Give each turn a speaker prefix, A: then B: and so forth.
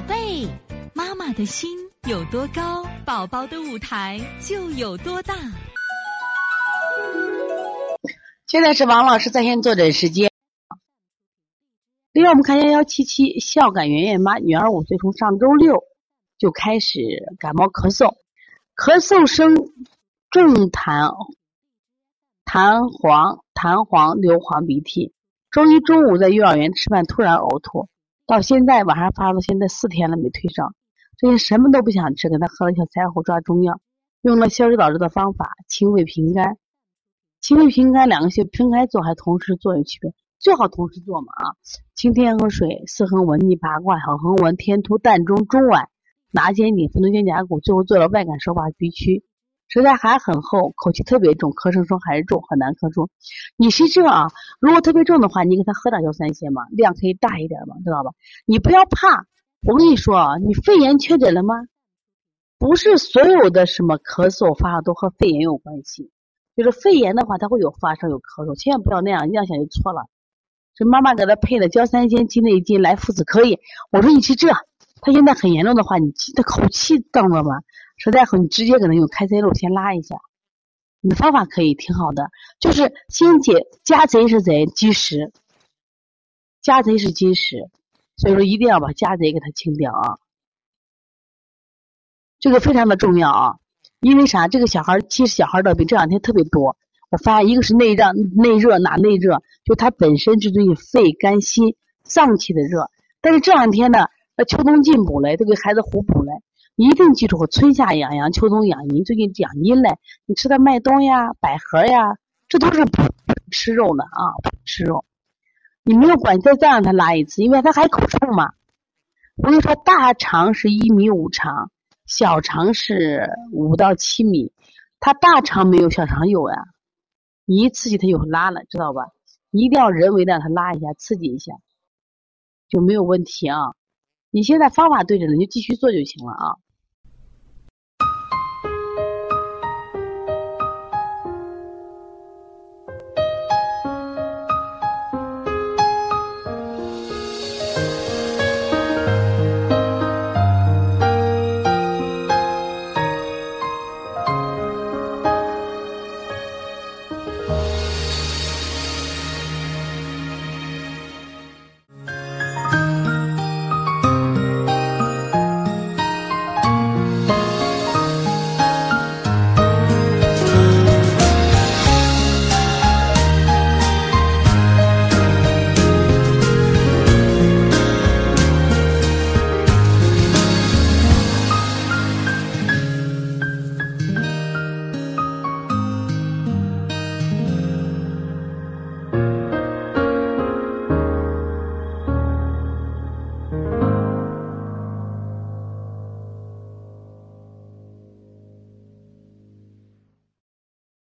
A: 宝贝，妈妈的心有多高，宝宝的舞台就有多大。
B: 现在是王老师在线坐诊时间。另外，我们看幺幺七七孝感圆圆妈，女儿五岁，从上周六就开始感冒咳嗽，咳嗽声重痰痰黄痰黄流黄鼻涕。周一中午在幼儿园吃饭，突然呕吐。到现在晚上发到现在四天了没退烧，最近什么都不想吃，给他喝了小柴胡抓中药，用了消食导致的方法清胃平肝，清胃平肝两个穴分开做还同时做有区别，最好同时做嘛啊！清天河水、四横纹、逆八卦、小横纹、天突、膻中、中脘、拿肩顶、分头肩胛骨，最后做了外感手法鼻区。舌苔还很厚，口气特别重，咳声声还是重，很难咳出。你是这啊？如果特别重的话，你给他喝点药三仙嘛，量可以大一点嘛，知道吧？你不要怕，我跟你说啊，你肺炎确诊了吗？不是所有的什么咳嗽发烧都和肺炎有关系，就是肺炎的话，它会有发烧有咳嗽，千万不要那样，那样想就错了。这妈妈给他配的焦三仙、鸡内金、来附子可以。我说你吃这，他现在很严重的话，你他口气重了吗？舌苔厚，你直接给他用开塞露先拉一下，你的方法可以挺好的，就是先解家贼是贼积食，家贼是积食，所以说一定要把家贼给他清掉啊，这个非常的重要啊，因为啥？这个小孩其实小孩的病这两天特别多，我发现一个是内热内热哪内热，就他本身就对于肺肝心脏气的热，但是这两天呢，那秋冬进补嘞，都给孩子互补嘞。一定记住，春夏养阳，秋冬养阴。最近养阴嘞，你吃的麦冬呀、百合呀，这都是不吃肉的啊，吃肉。你没有管，再再让他拉一次，因为他还口臭嘛。我跟你说，大肠是一米五长，小肠是五到七米，他大肠没有小肠有呀。你一刺激他就拉了，知道吧？一定要人为的让他拉一下，刺激一下，就没有问题啊。你现在方法对着呢你就继续做就行了啊。